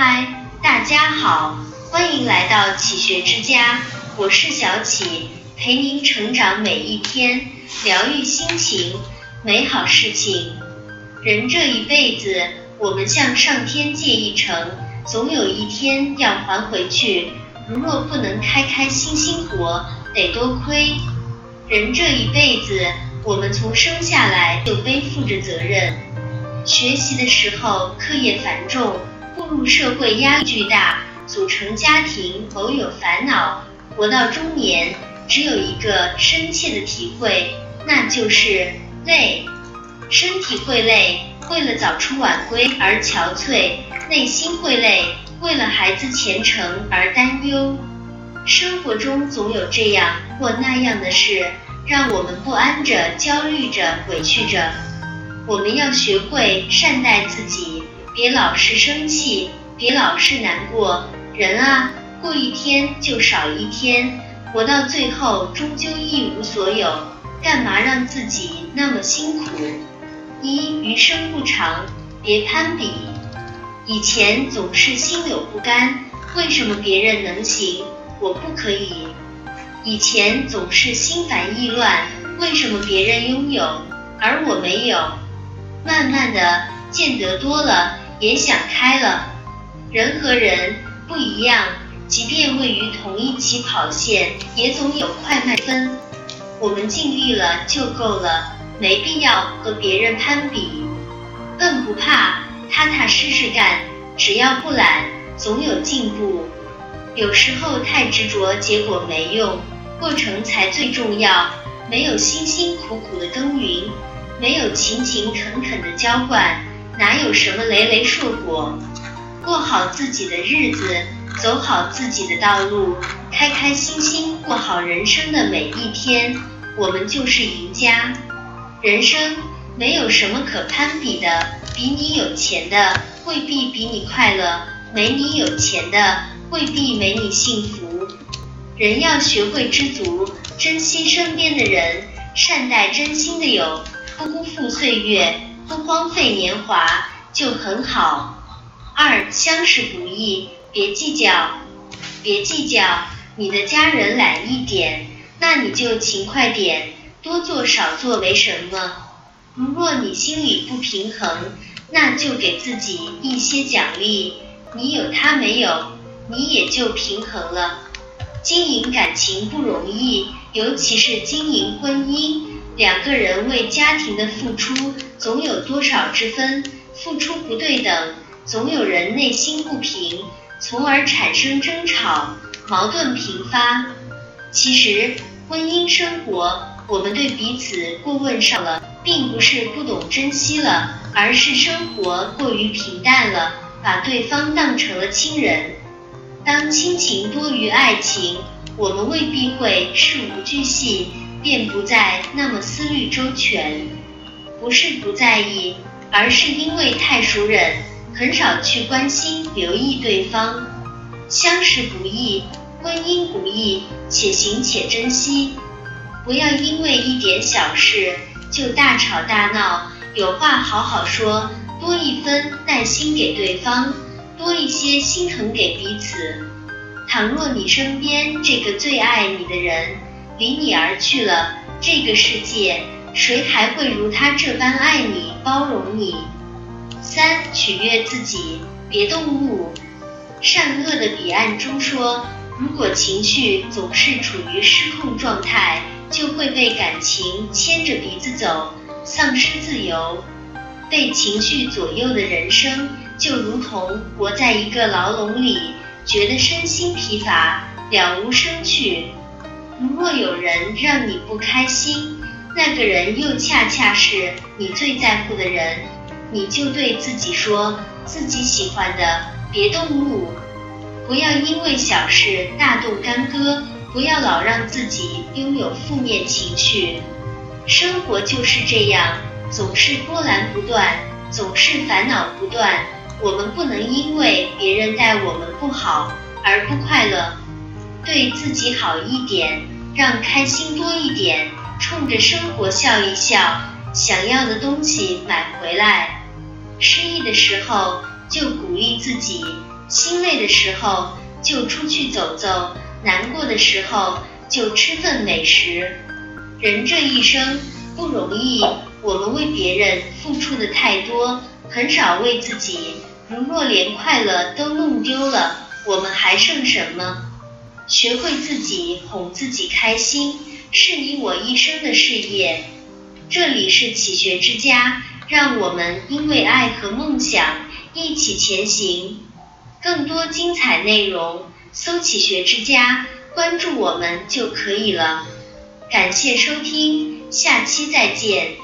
嗨，大家好，欢迎来到启学之家，我是小启，陪您成长每一天，疗愈心情，美好事情。人这一辈子，我们向上天借一程，总有一天要还回去。如若不能开开心心活，得多亏。人这一辈子，我们从生下来就背负着责任，学习的时候课业繁重。步入社会压力巨大，组成家庭偶有烦恼，活到中年只有一个深切的体会，那就是累。身体会累，为了早出晚归而憔悴；内心会累，为了孩子前程而担忧。生活中总有这样或那样的事，让我们不安着、焦虑着、委屈着。我们要学会善待自己。别老是生气，别老是难过。人啊，过一天就少一天，活到最后终究一无所有，干嘛让自己那么辛苦？一余生不长，别攀比。以前总是心有不甘，为什么别人能行，我不可以？以前总是心烦意乱，为什么别人拥有，而我没有？慢慢的见得多了。也想开了，人和人不一样，即便位于同一起跑线，也总有快慢分。我们尽力了就够了，没必要和别人攀比，更不怕踏踏实实干，只要不懒，总有进步。有时候太执着，结果没用，过程才最重要。没有辛辛苦苦的耕耘，没有勤勤恳恳的浇灌。哪有什么累累硕果？过好自己的日子，走好自己的道路，开开心心过好人生的每一天，我们就是赢家。人生没有什么可攀比的，比你有钱的未必比你快乐，没你有钱的未必没你幸福。人要学会知足，珍惜身边的人，善待真心的友，不辜负岁月。不荒废年华就很好。二相识不易，别计较，别计较。你的家人懒一点，那你就勤快点，多做少做没什么。如若你心里不平衡，那就给自己一些奖励。你有他没有，你也就平衡了。经营感情不容易，尤其是经营婚姻。两个人为家庭的付出总有多少之分，付出不对等，总有人内心不平，从而产生争吵，矛盾频发。其实婚姻生活，我们对彼此过问上了，并不是不懂珍惜了，而是生活过于平淡了，把对方当成了亲人。当亲情多于爱情，我们未必会事无巨细。便不再那么思虑周全，不是不在意，而是因为太熟稔，很少去关心留意对方。相识不易，婚姻不易，且行且珍惜。不要因为一点小事就大吵大闹，有话好好说，多一分耐心给对方，多一些心疼给彼此。倘若你身边这个最爱你的人，离你而去了，这个世界谁还会如他这般爱你、包容你？三，取悦自己，别动怒。善恶的彼岸中说，如果情绪总是处于失控状态，就会被感情牵着鼻子走，丧失自由。被情绪左右的人生，就如同活在一个牢笼里，觉得身心疲乏，了无生趣。如若有人让你不开心，那个人又恰恰是你最在乎的人，你就对自己说，自己喜欢的别动怒，不要因为小事大动干戈，不要老让自己拥有负面情绪。生活就是这样，总是波澜不断，总是烦恼不断。我们不能因为别人待我们不好而不快乐。对自己好一点，让开心多一点，冲着生活笑一笑，想要的东西买回来。失意的时候就鼓励自己，心累的时候就出去走走，难过的时候就吃份美食。人这一生不容易，我们为别人付出的太多，很少为自己。如若连快乐都弄丢了，我们还剩什么？学会自己哄自己开心，是你我一生的事业。这里是启学之家，让我们因为爱和梦想一起前行。更多精彩内容，搜“启学之家”，关注我们就可以了。感谢收听，下期再见。